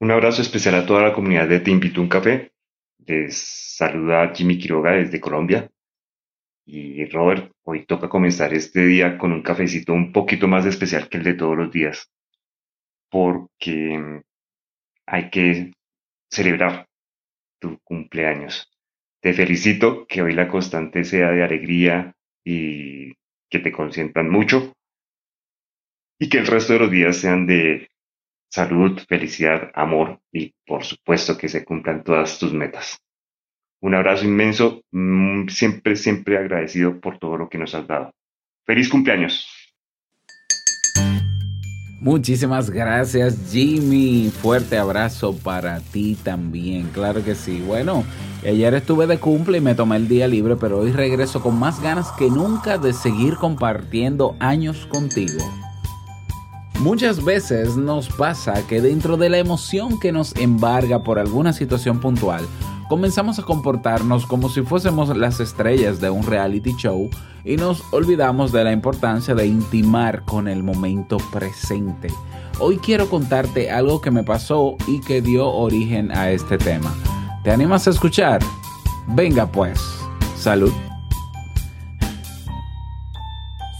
Un abrazo especial a toda la comunidad de Te Invito a un Café. Les saluda Jimmy Quiroga desde Colombia. Y Robert, hoy toca comenzar este día con un cafecito un poquito más especial que el de todos los días, porque hay que celebrar tu cumpleaños. Te felicito, que hoy la constante sea de alegría y que te consientan mucho y que el resto de los días sean de salud, felicidad, amor y por supuesto que se cumplan todas tus metas. Un abrazo inmenso, mm, siempre, siempre agradecido por todo lo que nos has dado. Feliz cumpleaños. Muchísimas gracias Jimmy, fuerte abrazo para ti también, claro que sí. Bueno, ayer estuve de cumple y me tomé el día libre, pero hoy regreso con más ganas que nunca de seguir compartiendo años contigo. Muchas veces nos pasa que dentro de la emoción que nos embarga por alguna situación puntual, comenzamos a comportarnos como si fuésemos las estrellas de un reality show y nos olvidamos de la importancia de intimar con el momento presente. Hoy quiero contarte algo que me pasó y que dio origen a este tema. ¿Te animas a escuchar? Venga pues, salud.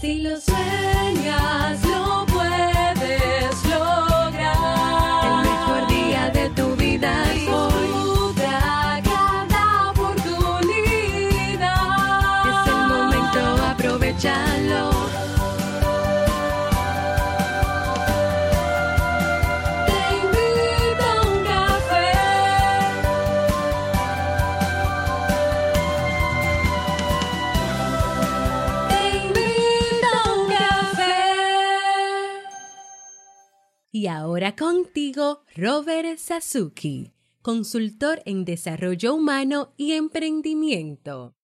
Si Robert Sasuki, consultor en desarrollo humano y emprendimiento.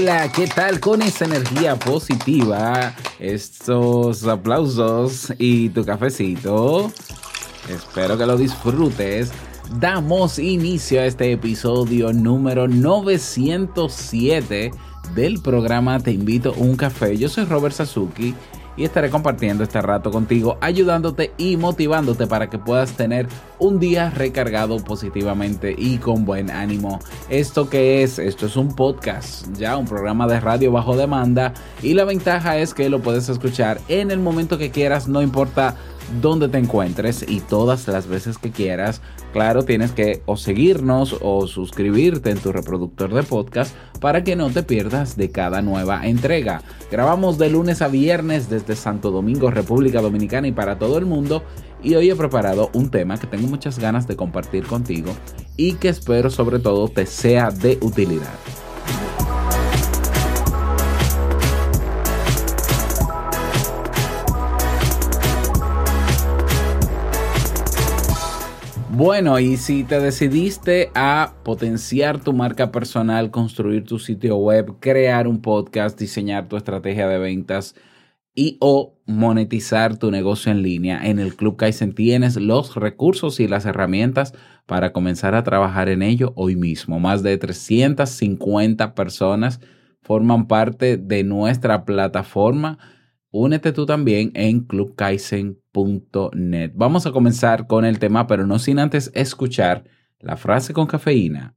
Hola, ¿qué tal con esa energía positiva? Estos aplausos y tu cafecito. Espero que lo disfrutes. Damos inicio a este episodio número 907 del programa Te invito a un café. Yo soy Robert Sasuki y estaré compartiendo este rato contigo, ayudándote y motivándote para que puedas tener un día recargado positivamente y con buen ánimo. ¿Esto qué es? Esto es un podcast, ya un programa de radio bajo demanda y la ventaja es que lo puedes escuchar en el momento que quieras, no importa dónde te encuentres y todas las veces que quieras. Claro, tienes que o seguirnos o suscribirte en tu reproductor de podcast para que no te pierdas de cada nueva entrega. Grabamos de lunes a viernes desde Santo Domingo, República Dominicana y para todo el mundo. Y hoy he preparado un tema que tengo muchas ganas de compartir contigo y que espero sobre todo te sea de utilidad. Bueno, y si te decidiste a potenciar tu marca personal, construir tu sitio web, crear un podcast, diseñar tu estrategia de ventas y o monetizar tu negocio en línea, en el Club Kaizen tienes los recursos y las herramientas para comenzar a trabajar en ello hoy mismo. Más de 350 personas forman parte de nuestra plataforma Únete tú también en clubkaisen.net. Vamos a comenzar con el tema, pero no sin antes escuchar la frase con cafeína.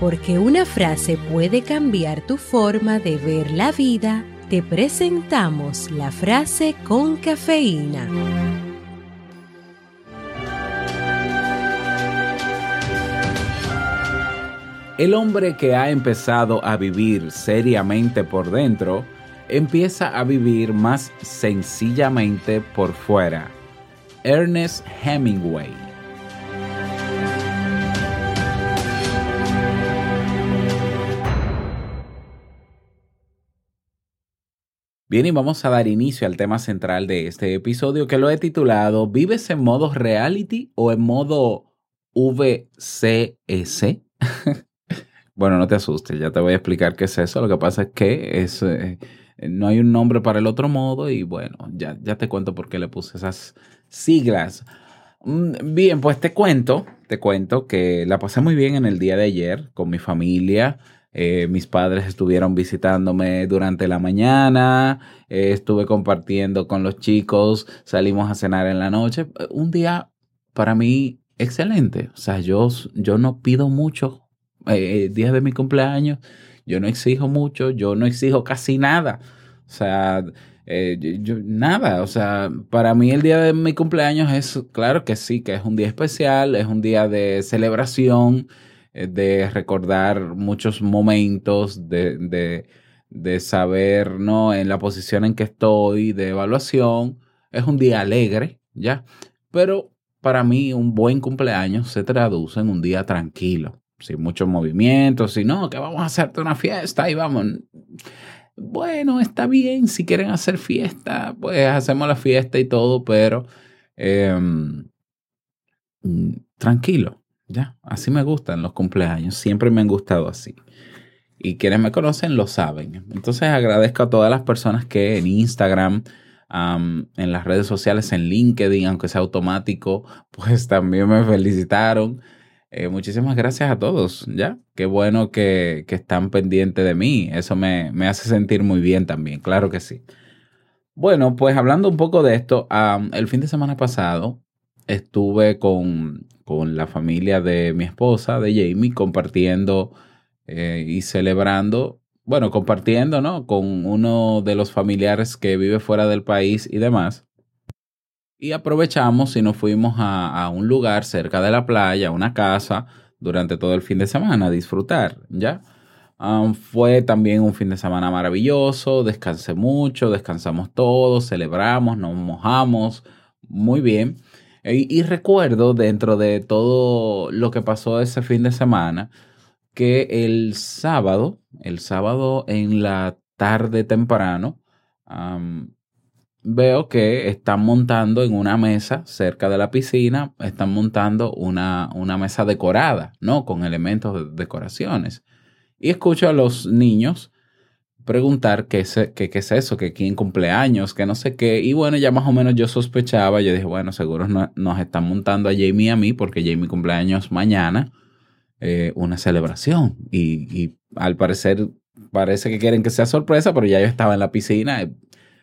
Porque una frase puede cambiar tu forma de ver la vida, te presentamos la frase con cafeína. El hombre que ha empezado a vivir seriamente por dentro, empieza a vivir más sencillamente por fuera. Ernest Hemingway. Bien, y vamos a dar inicio al tema central de este episodio que lo he titulado ¿Vives en modo reality o en modo VCS? Bueno, no te asustes, ya te voy a explicar qué es eso. Lo que pasa es que es, eh, no hay un nombre para el otro modo y bueno, ya, ya te cuento por qué le puse esas siglas. Mm, bien, pues te cuento, te cuento que la pasé muy bien en el día de ayer con mi familia. Eh, mis padres estuvieron visitándome durante la mañana, eh, estuve compartiendo con los chicos, salimos a cenar en la noche. Un día para mí excelente. O sea, yo, yo no pido mucho eh, días de mi cumpleaños, yo no exijo mucho, yo no exijo casi nada. O sea, eh, nada, o sea, para mí el día de mi cumpleaños es, claro que sí, que es un día especial, es un día de celebración, eh, de recordar muchos momentos, de, de, saber, ¿no? En la posición en que estoy, de evaluación. Es un día alegre, ¿ya? Pero para mí un buen cumpleaños se traduce en un día tranquilo, sin muchos movimientos, si no, que vamos a hacerte una fiesta y vamos bueno, está bien, si quieren hacer fiesta, pues hacemos la fiesta y todo, pero em, tranquilo, ya, así me gustan los cumpleaños, siempre me han gustado así. Y quienes me conocen lo saben. Entonces agradezco a todas las personas que en Instagram, en las redes sociales, en LinkedIn, aunque sea automático, pues también me felicitaron. Eh, muchísimas gracias a todos, ¿ya? Qué bueno que, están pendientes de mí. Eso me, hace sentir muy bien también, claro que sí. Bueno, pues hablando un poco de esto, el fin de semana pasado estuve con, la familia de mi esposa, de Jamie, compartiendo eh, y celebrando, bueno, compartiendo, ¿no? Con uno de los familiares que vive fuera del país y demás. Y aprovechamos y nos fuimos a, un lugar cerca de la playa, una casa, durante todo el fin de semana a disfrutar, ¿ya? fue también un fin de semana maravilloso, descansé mucho, descansamos todos, celebramos, nos mojamos, muy bien. Y, y, recuerdo dentro de todo lo que pasó ese fin de semana, que el sábado, el sábado en la tarde temprano, veo que están montando en una mesa cerca de la piscina, están montando una, una mesa decorada, ¿no? Con elementos de decoraciones. Y escucho a los niños preguntar qué es, qué, es eso, que quién cumpleaños, que no sé qué. Y bueno, ya más o menos yo sospechaba, yo dije, bueno, seguro nos están montando a Jamie y a mí, porque Jamie cumpleaños mañana, eh, una celebración. Y, y, al parecer, parece que quieren que sea sorpresa, pero ya yo estaba en la piscina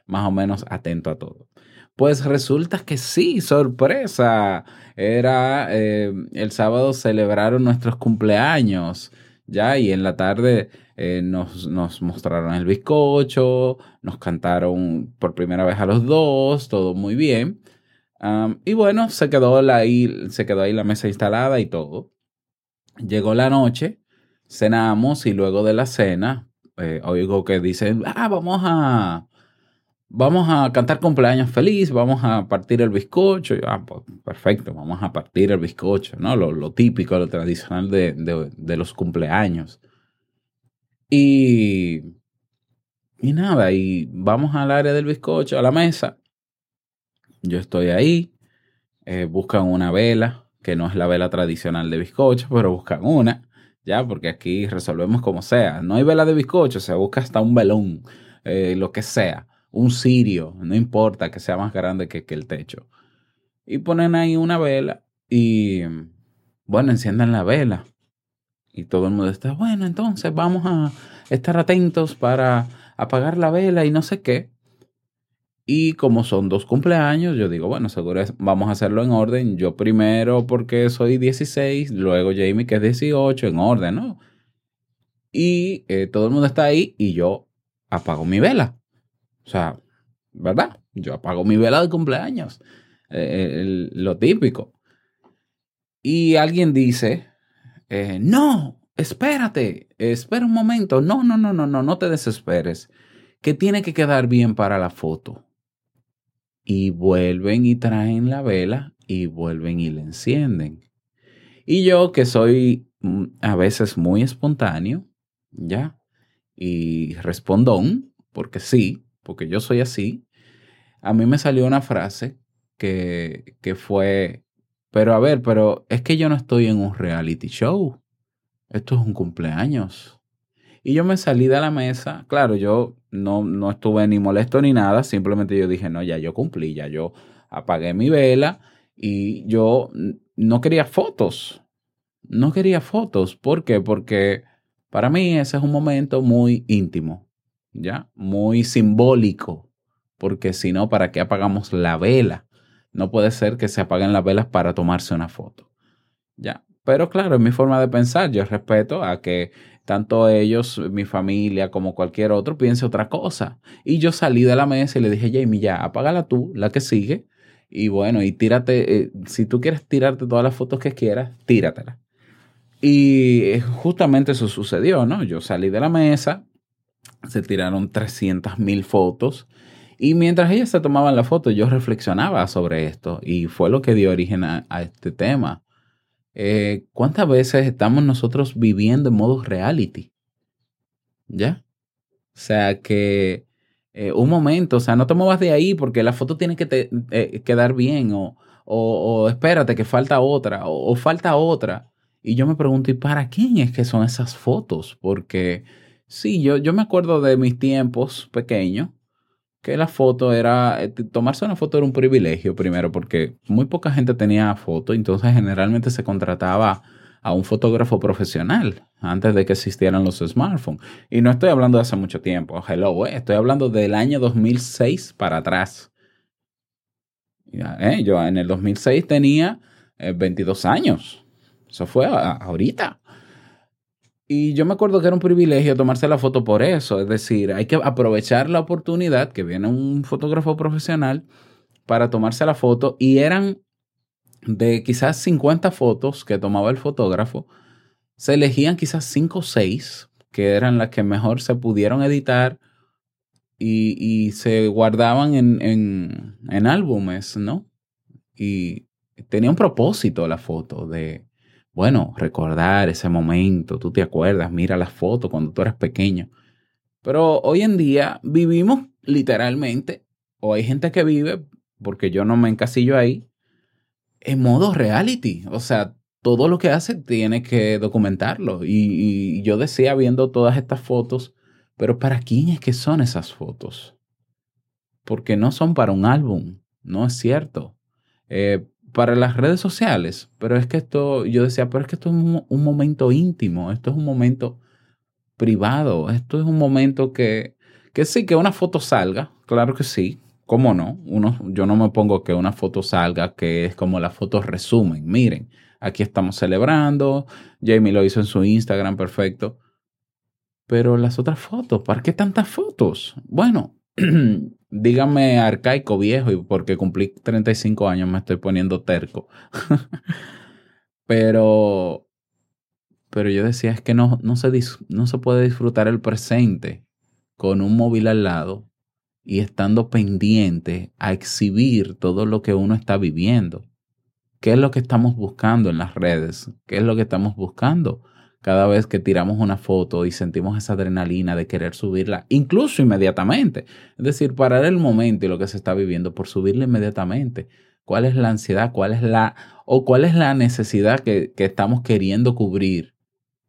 más o menos atento a todo. Pues resulta que sí, sorpresa. Era eh, el sábado celebraron nuestros cumpleaños, ya, y en la tarde eh, nos, mostraron el bizcocho, nos cantaron por primera vez a los dos, todo muy bien. y bueno, se quedó, ahí, se quedó ahí la mesa instalada y todo. Llegó la noche, cenamos y luego de la cena, eh, oigo que dicen, ah, vamos a, vamos a cantar cumpleaños feliz, vamos a partir el bizcocho. Ah, pues, perfecto, vamos a partir el bizcocho, ¿no? Lo, típico, lo tradicional de, los cumpleaños. Y, y nada, y vamos al área del bizcocho, a la mesa. Yo estoy ahí, eh, buscan una vela, que no es la vela tradicional de bizcocho, pero buscan una, ya, porque aquí resolvemos como sea. No hay vela de bizcocho, se busca hasta un velón, eh, lo que sea un cirio, no importa que sea más grande que, el techo. Y ponen ahí una vela y, bueno, enciendan la vela. Y todo el mundo está, bueno, entonces vamos a estar atentos para apagar la vela y no sé qué. Y como son dos cumpleaños, yo digo, bueno, seguro vamos a hacerlo en orden. Yo primero porque soy 16, luego Jamie que es 18, en orden, ¿no? Y eh, todo el mundo está ahí y yo apago mi vela. O sea, ¿verdad? Yo apago mi vela de cumpleaños. Eh, lo típico. Y alguien dice, eh, no, espérate, espera un momento. No, no, no, no, no, no te desesperes. Que tiene que quedar bien para la foto. Y vuelven y traen la vela y vuelven y la encienden. Y yo que soy mm, a veces muy espontáneo, ¿ya? Y respondón, porque sí, porque yo soy así, a mí me salió una frase que, fue, pero a ver, pero es que yo no estoy en un reality show. esto es un cumpleaños. Y yo me salí de la mesa, claro, yo no, no estuve ni molesto ni nada, simplemente yo dije, no, ya yo cumplí, ya yo apagué mi vela y yo no quería fotos, no quería fotos. ¿Por qué? Porque para mí ese es un momento muy íntimo, ¿ya? Muy simbólico, porque si no, ¿para qué apagamos la vela? No puede ser que se apaguen las velas para tomarse una foto, ¿ya? Pero claro, es mi forma de pensar. Yo respeto a que tanto ellos, mi familia, como cualquier otro, piense otra cosa. Y yo salí de la mesa y le dije, Jamie, ya, apágala tú, la que sigue. Y bueno, y tírate, eh, si tú quieres tirarte todas las fotos que quieras, tíratela. Y justamente eso sucedió, ¿no? Yo salí de la mesa, se tiraron 300 mil fotos. Y mientras ellas se tomaban la foto, yo reflexionaba sobre esto y fue lo que dio origen a este tema. Eh, ¿cuántas veces estamos nosotros viviendo en modo reality? ¿Ya? O sea que eh, un momento, o sea, no te muevas de ahí porque la foto tiene que eh, quedar bien o, o, espérate que falta otra o, o, falta otra. Y yo me pregunto, ¿y para quién es que son esas fotos? Porque sí, yo, yo me acuerdo de mis tiempos pequeños que la foto era, eh, tomarse una foto era un privilegio primero porque muy poca gente tenía foto, entonces generalmente se contrataba a un fotógrafo profesional antes de que existieran los smartphones. Y no estoy hablando de hace mucho tiempo, hello, eh, estoy hablando del año 2006 para atrás. Eh, yo en el 2006 tenía 22 años. Eso fue ahorita. Y yo me acuerdo que era un privilegio tomarse la foto por eso, es decir, hay que aprovechar la oportunidad que viene un fotógrafo profesional para tomarse la foto y eran de quizás 50 fotos que tomaba el fotógrafo, se elegían quizás 5 o 6 que eran las que mejor se pudieron editar y, y se guardaban en, en, en álbumes, ¿no? Y tenía un propósito la foto de bueno, recordar ese momento, tú te acuerdas, mira las fotos cuando tú eras pequeño. Pero hoy en día vivimos literalmente, o hay gente que vive, porque yo no me encasillo ahí, en modo reality. O sea, todo lo que hace tiene que documentarlo. Y, yo decía viendo todas estas fotos, pero ¿para quién es que son esas fotos? Porque no son para un álbum, no es cierto. Eh, para las redes sociales, pero es que esto, yo decía, pero es que esto es un, momento íntimo, esto es un momento privado, esto es un momento que, que sí, que una foto salga, claro que sí, ¿cómo no? Uno, yo no me pongo que una foto salga, que es como la foto resumen, miren, aquí estamos celebrando, Jamie lo hizo en su Instagram, perfecto, pero las otras fotos, ¿para qué tantas fotos? Bueno, dígame arcaico viejo y porque cumplí 35 años me estoy poniendo terco. pero, pero yo decía, es que no, no, se no se puede disfrutar el presente con un móvil al lado y estando pendiente a exhibir todo lo que uno está viviendo. ¿Qué es lo que estamos buscando en las redes? ¿Qué es lo que estamos buscando? Cada vez que tiramos una foto y sentimos esa adrenalina de querer subirla, incluso inmediatamente. Es decir, parar el momento y lo que se está viviendo por subirla inmediatamente. ¿Cuál es la ansiedad? ¿Cuál es la o cuál es la necesidad que, que estamos queriendo cubrir?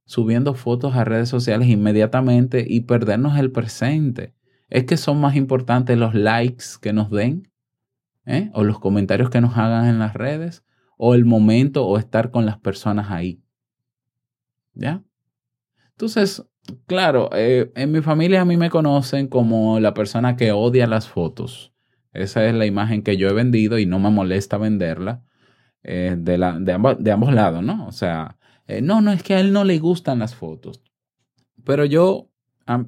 Subiendo fotos a redes sociales inmediatamente y perdernos el presente. Es que son más importantes los likes que nos den, ¿eh? o los comentarios que nos hagan en las redes, o el momento o estar con las personas ahí. ¿Ya? Entonces, claro, eh, en mi familia a mí me conocen como la persona que odia las fotos. Esa es la imagen que yo he vendido y no me molesta venderla eh, de, la, de, de, ambos lados, ¿no? O sea, eh, no, no, es que a él no le gustan las fotos. Pero yo,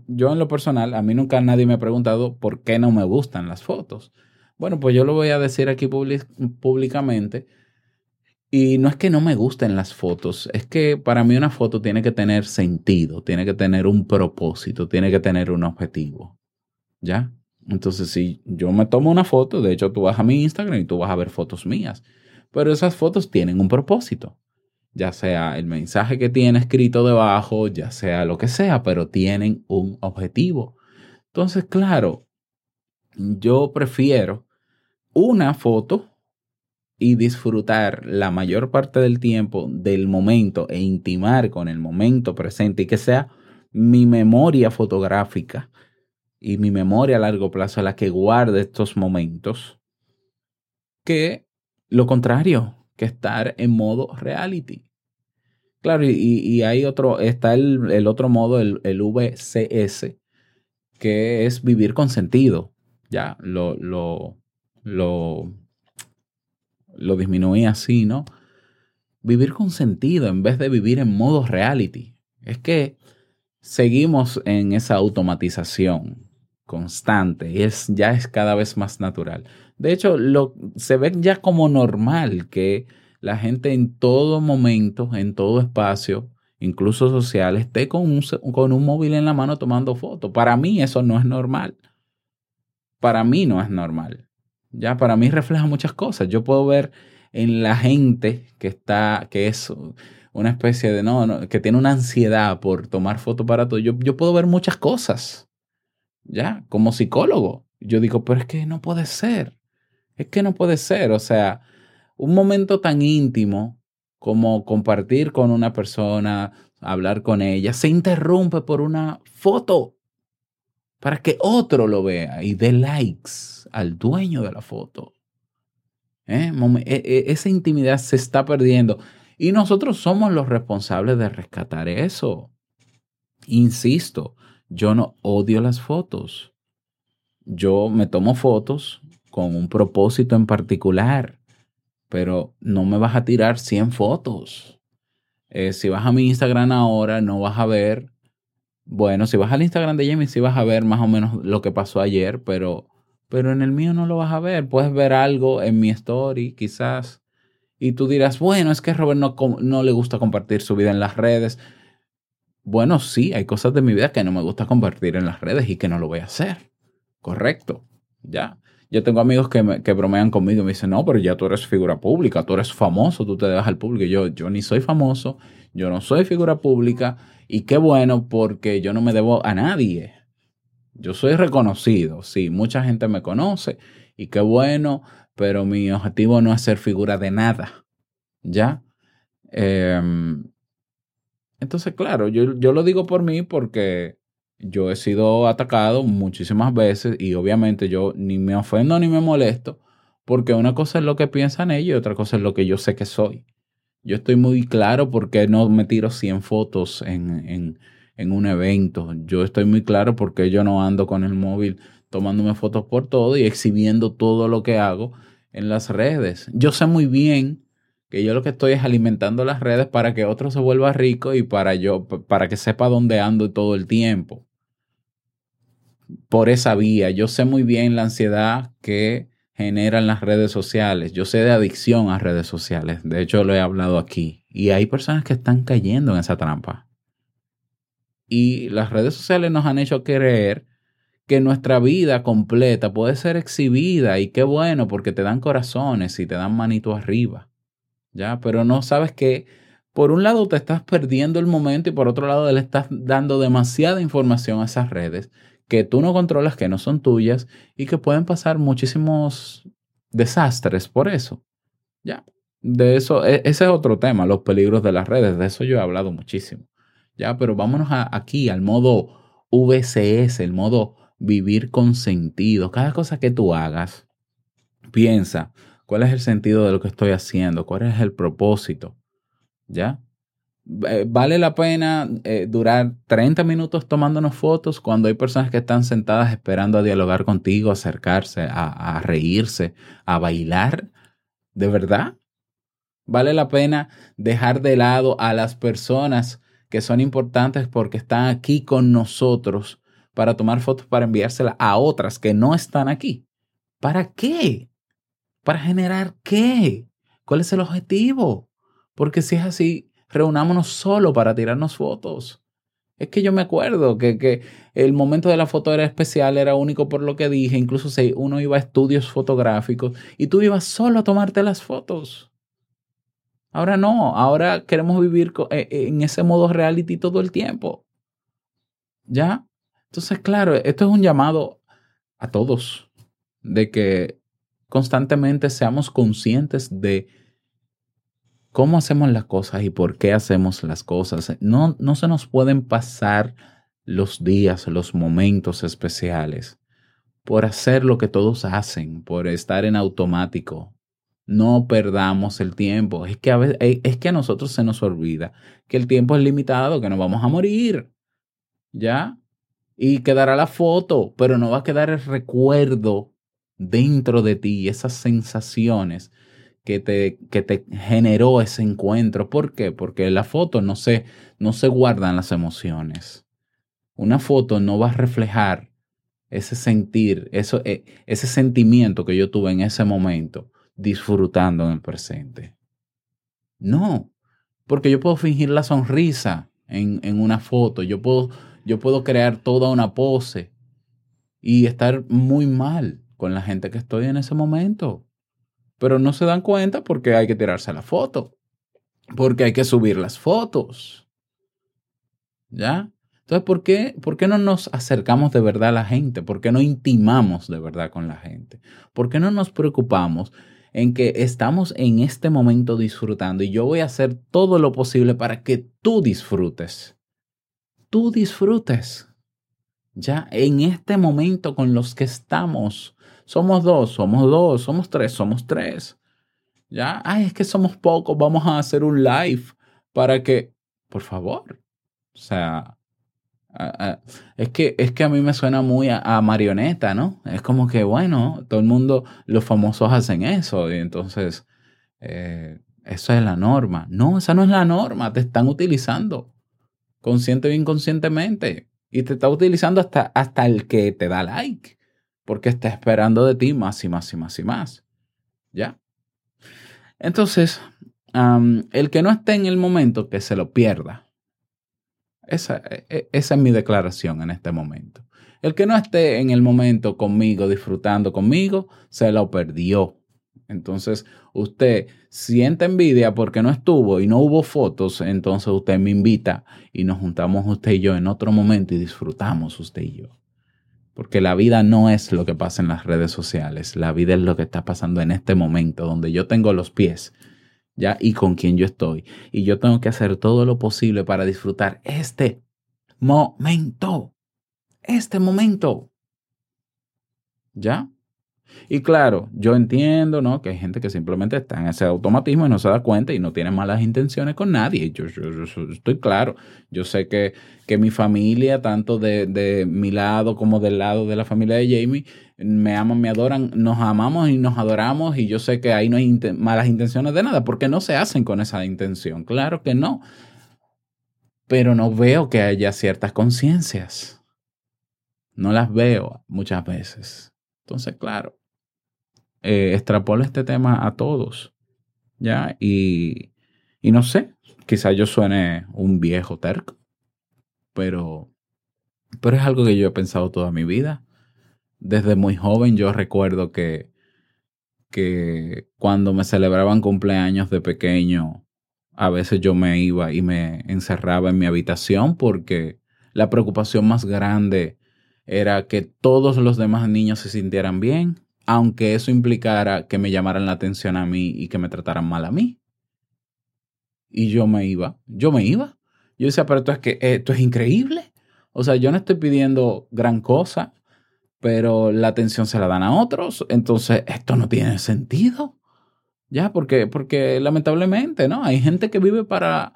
yo en lo personal, a mí nunca nadie me ha preguntado por qué no me gustan las fotos. Bueno, pues yo lo voy a decir aquí públicamente y no es que no me gusten las fotos, es que para mí una foto tiene que tener sentido, tiene que tener un propósito, tiene que tener un objetivo. ¿Ya? Entonces, si yo me tomo una foto, de hecho tú vas a mi Instagram y tú vas a ver fotos mías, pero esas fotos tienen un propósito, ya sea el mensaje que tiene escrito debajo, ya sea lo que sea, pero tienen un objetivo. Entonces, claro, yo prefiero una foto y disfrutar la mayor parte del tiempo del momento e intimar con el momento presente y que sea mi memoria fotográfica y mi memoria a largo plazo la que guarde estos momentos que lo contrario, que estar en modo reality. Claro, y, hay otro, está el, otro modo, el, el, VCS, que es vivir con sentido. Ya, lo, lo, lo, lo disminuí así, ¿no? Vivir con sentido en vez de vivir en modo reality. Es que seguimos en esa automatización constante y es, ya es cada vez más natural. De hecho, lo, se ve ya como normal que la gente en todo momento, en todo espacio, incluso social, esté con un, con un móvil en la mano tomando fotos. Para mí eso no es normal. Para mí no es normal. Ya para mí refleja muchas cosas. Yo puedo ver en la gente que está, que es una especie de, no, que tiene una ansiedad por tomar fotos para todo. Yo, yo puedo ver muchas cosas. Ya, como psicólogo. Yo digo, pero es que no puede ser. Es que no puede ser. O sea, un momento tan íntimo como compartir con una persona, hablar con ella, se interrumpe por una foto para que otro lo vea y dé likes al dueño de la foto. ¿Eh? E, e, esa intimidad se está perdiendo y nosotros somos los responsables de rescatar eso. Insisto, yo no odio las fotos. Yo me tomo fotos con un propósito en particular pero no me vas a tirar 100 fotos. Eh, si vas a mi Instagram ahora, no vas a ver, bueno, si vas al Instagram de Jamie, sí vas a ver más o menos lo que pasó ayer, pero, pero en el mío no lo vas a ver. Puedes ver algo en mi story, quizás, y tú dirás, bueno, es que Robert no, no le gusta compartir su vida en las redes. Bueno, sí, hay cosas de mi vida que no me gusta compartir en las redes y que no lo voy a hacer. Correcto, ya. Yo tengo amigos que, me, que bromean conmigo y me dicen, no, pero ya tú eres figura pública, tú eres famoso, tú te dejas al público. Yo, yo ni soy famoso, yo no soy figura pública y qué bueno porque yo no me debo a nadie. Yo soy reconocido, sí, mucha gente me conoce y qué bueno, pero mi objetivo no es ser figura de nada, ¿ya? Em, entonces, claro, yo, yo lo digo por mí porque yo he sido atacado muchísimas veces y obviamente yo ni me ofendo ni me molesto porque una cosa es lo que piensan ellos y otra cosa es lo que yo sé que soy. Yo estoy muy claro porque no me tiro 100 fotos en, en un evento. Yo estoy muy claro porque yo no ando con el móvil tomándome fotos por todo y exhibiendo todo lo que hago en las redes. Yo sé muy bien que yo lo que estoy es alimentando las redes para que otro se vuelva rico y para yo para que sepa dónde ando todo el tiempo por esa vía. Yo sé muy bien la ansiedad que generan las redes sociales. Yo sé de adicción a redes sociales. De hecho, lo he hablado aquí. Y hay personas que están cayendo en esa trampa. Y las redes sociales nos han hecho creer que nuestra vida completa puede ser exhibida y qué bueno porque te dan corazones y te dan manito arriba. ¿Ya? Pero no sabes que por un lado te estás perdiendo el momento y por otro lado le estás dando demasiada información a esas redes que tú no controlas, que no son tuyas y que pueden pasar muchísimos desastres por eso. Ya, de eso, e, ese es otro tema, los peligros de las redes, de eso yo he hablado muchísimo. Ya, pero vámonos aquí al modo VCS, el modo vivir con sentido. Cada cosa que tú hagas, piensa, ¿cuál es el sentido de lo que estoy haciendo? ¿Cuál es el propósito? ¿Ya? Eh, vale la pena eh, durar 30 minutos tomándonos fotos cuando hay personas que están sentadas esperando a dialogar contigo, acercarse, a, reírse, a bailar. ¿De verdad? Vale la pena dejar de lado a las personas que son importantes porque están aquí con nosotros para tomar fotos para enviárselas a otras que no están aquí. ¿Para qué? ¿Para generar qué? ¿Cuál es el objetivo? Porque si es así, reunámonos solo para tirarnos fotos. Es que yo me acuerdo que, que, el momento de la foto era especial, era único por lo que dije, incluso si uno iba a estudios fotográficos y tú ibas solo a tomarte las fotos. Ahora no, ahora queremos vivir eh, en ese modo reality todo el tiempo. ¿Ya? Entonces, claro, esto es un llamado a todos de que constantemente seamos conscientes de cómo hacemos las cosas y por qué hacemos las cosas. No, no se nos pueden pasar los días, los momentos especiales por hacer lo que todos hacen, por estar en automático. No perdamos el tiempo. Es que a, veces, es que a nosotros se nos olvida que el tiempo es limitado, que nos vamos a morir. ¿Ya? Y quedará la foto, pero no va a quedar el recuerdo dentro de ti, esas sensaciones que te, que te generó ese encuentro. ¿Por qué? Porque en la foto no se, no se guardan las emociones. Una foto no va a reflejar ese sentir, eso, e, ese sentimiento que yo tuve en ese momento disfrutando en el presente. No, porque yo puedo fingir la sonrisa en, en una foto, yo puedo, yo puedo crear toda una pose y estar muy mal con la gente que estoy en ese momento pero no se dan cuenta porque hay que tirarse la foto, porque hay que subir las fotos. ¿Ya? Entonces, ¿por qué, ¿por qué no nos acercamos de verdad a la gente? ¿Por qué no intimamos de verdad con la gente? ¿Por qué no nos preocupamos en que estamos en este momento disfrutando y yo voy a hacer todo lo posible para que tú disfrutes? Tú disfrutes. Ya en este momento con los que estamos somos dos, somos dos, somos tres, somos tres. Ya, ay, es que somos pocos, vamos a hacer un live para que, por favor, o sea, es que, es que a mí me suena muy a, marioneta, ¿no? Es como que, bueno, todo el mundo, los famosos hacen eso, y entonces, eh, eso es la norma. No, esa no es la norma, te están utilizando, consciente o inconscientemente, y te está utilizando hasta, hasta el que te da like porque está esperando de ti más y más y más y más. ¿Ya? Entonces, el que no esté en el momento, que se lo pierda. Esa, e, e, esa es mi declaración en este momento. El que no esté en el momento conmigo, disfrutando conmigo, se lo perdió. Entonces, usted siente envidia porque no estuvo y no hubo fotos, entonces usted me invita y nos juntamos usted y yo en otro momento y disfrutamos usted y yo. Porque la vida no es lo que pasa en las redes sociales, la vida es lo que está pasando en este momento, donde yo tengo los pies, ¿ya? Y con quien yo estoy. Y yo tengo que hacer todo lo posible para disfrutar este momento, este momento. ¿Ya? Y claro, yo entiendo, ¿no? Que hay gente que simplemente está en ese automatismo y no se da cuenta y no tiene malas intenciones con nadie. Yo, estoy claro. Yo sé que, que mi familia, tanto de, de, mi lado como del lado de la familia de Jamie, me aman, me adoran, nos amamos y nos adoramos y yo sé que ahí no hay malas intenciones de nada, porque no se hacen con esa intención. Claro que no. Pero no veo que haya ciertas conciencias. No las veo muchas veces. Entonces, claro, eh, extrapola este tema a todos, ¿ya? Y, y no sé, quizá yo suene un viejo terco, pero, pero es algo que yo he pensado toda mi vida. Desde muy joven yo recuerdo que, que cuando me celebraban cumpleaños de pequeño, a veces yo me iba y me encerraba en mi habitación porque la preocupación más grande era que todos los demás niños se sintieran bien aunque eso implicara que me llamaran la atención a mí y que me trataran mal a mí. Y yo me iba, yo me iba. Yo decía, pero esto es que esto es increíble. O sea, yo no estoy pidiendo gran cosa, pero la atención se la dan a otros. Entonces, esto no tiene sentido. Ya, porque, porque lamentablemente, ¿no? Hay gente que vive para,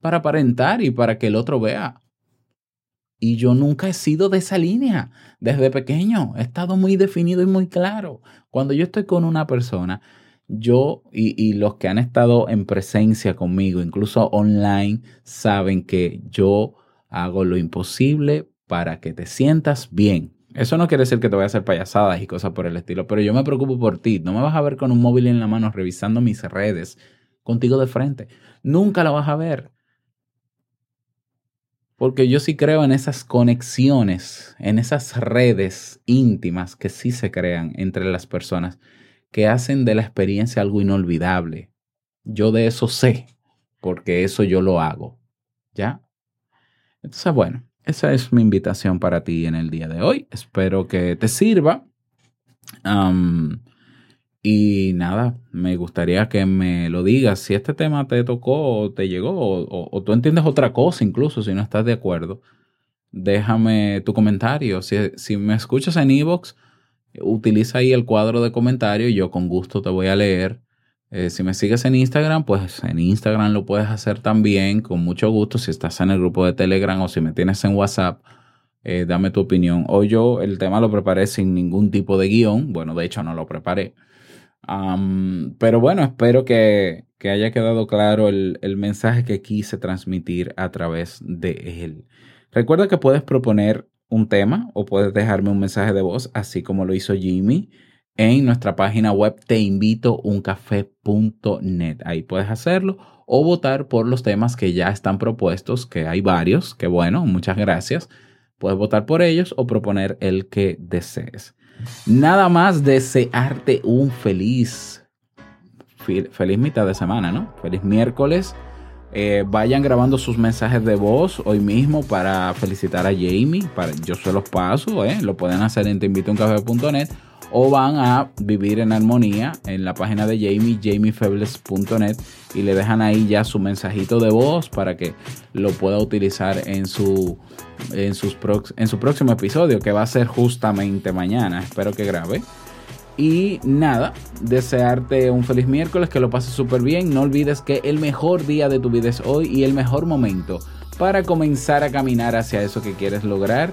para aparentar y para que el otro vea y yo nunca he sido de esa línea. Desde pequeño he estado muy definido y muy claro. Cuando yo estoy con una persona, yo y, los que han estado en presencia conmigo, incluso online, saben que yo hago lo imposible para que te sientas bien. Eso no quiere decir que te voy a hacer payasadas y cosas por el estilo, pero yo me preocupo por ti. No me vas a ver con un móvil en la mano revisando mis redes contigo de frente. Nunca lo vas a ver. Porque yo sí creo en esas conexiones, en esas redes íntimas que sí se crean entre las personas, que hacen de la experiencia algo inolvidable. Yo de eso sé, porque eso yo lo hago. ¿Ya? Entonces, bueno, esa es mi invitación para ti en el día de hoy. Espero que te sirva. Y nada, me gustaría que me lo digas si este tema te tocó o te llegó o, tú entiendes otra cosa incluso si no estás de acuerdo. Déjame tu comentario. Si, me escuchas en Evox, utiliza ahí el cuadro de comentario y yo con gusto te voy a leer. Eh, si me sigues en Instagram, pues en Instagram lo puedes hacer también con mucho gusto. Si estás en el grupo de Telegram o si me tienes en WhatsApp, eh, dame tu opinión. Hoy yo el tema lo preparé sin ningún tipo de guion. Bueno, de hecho no lo preparé pero bueno, espero que, haya quedado claro el, el, mensaje que quise transmitir a través de él. Recuerda que puedes proponer un tema o puedes dejarme un mensaje de voz, así como lo hizo Jimmy en nuestra página web teinvitouncafé.net. Ahí puedes hacerlo o votar por los temas que ya están propuestos, que hay varios, que bueno, muchas gracias. Puedes votar por ellos o proponer el que desees. Nada más desearte un feliz, feliz mitad de semana, ¿no? Feliz miércoles. Eh, vayan grabando sus mensajes de voz hoy mismo para felicitar a Jamie. Para, yo se los paso, ¿eh? lo pueden hacer en teinvitouncafé.net o van a vivir en armonía en la página de Jamie, jamiefebles.net y le dejan ahí ya su mensajito de voz para que lo pueda utilizar en su, en, sus en su próximo episodio que va a ser justamente mañana. Espero que grabe. Y nada, desearte un feliz miércoles, que lo pases súper bien. No olvides que el mejor día de tu vida es hoy y el mejor momento para comenzar a caminar hacia eso que quieres lograr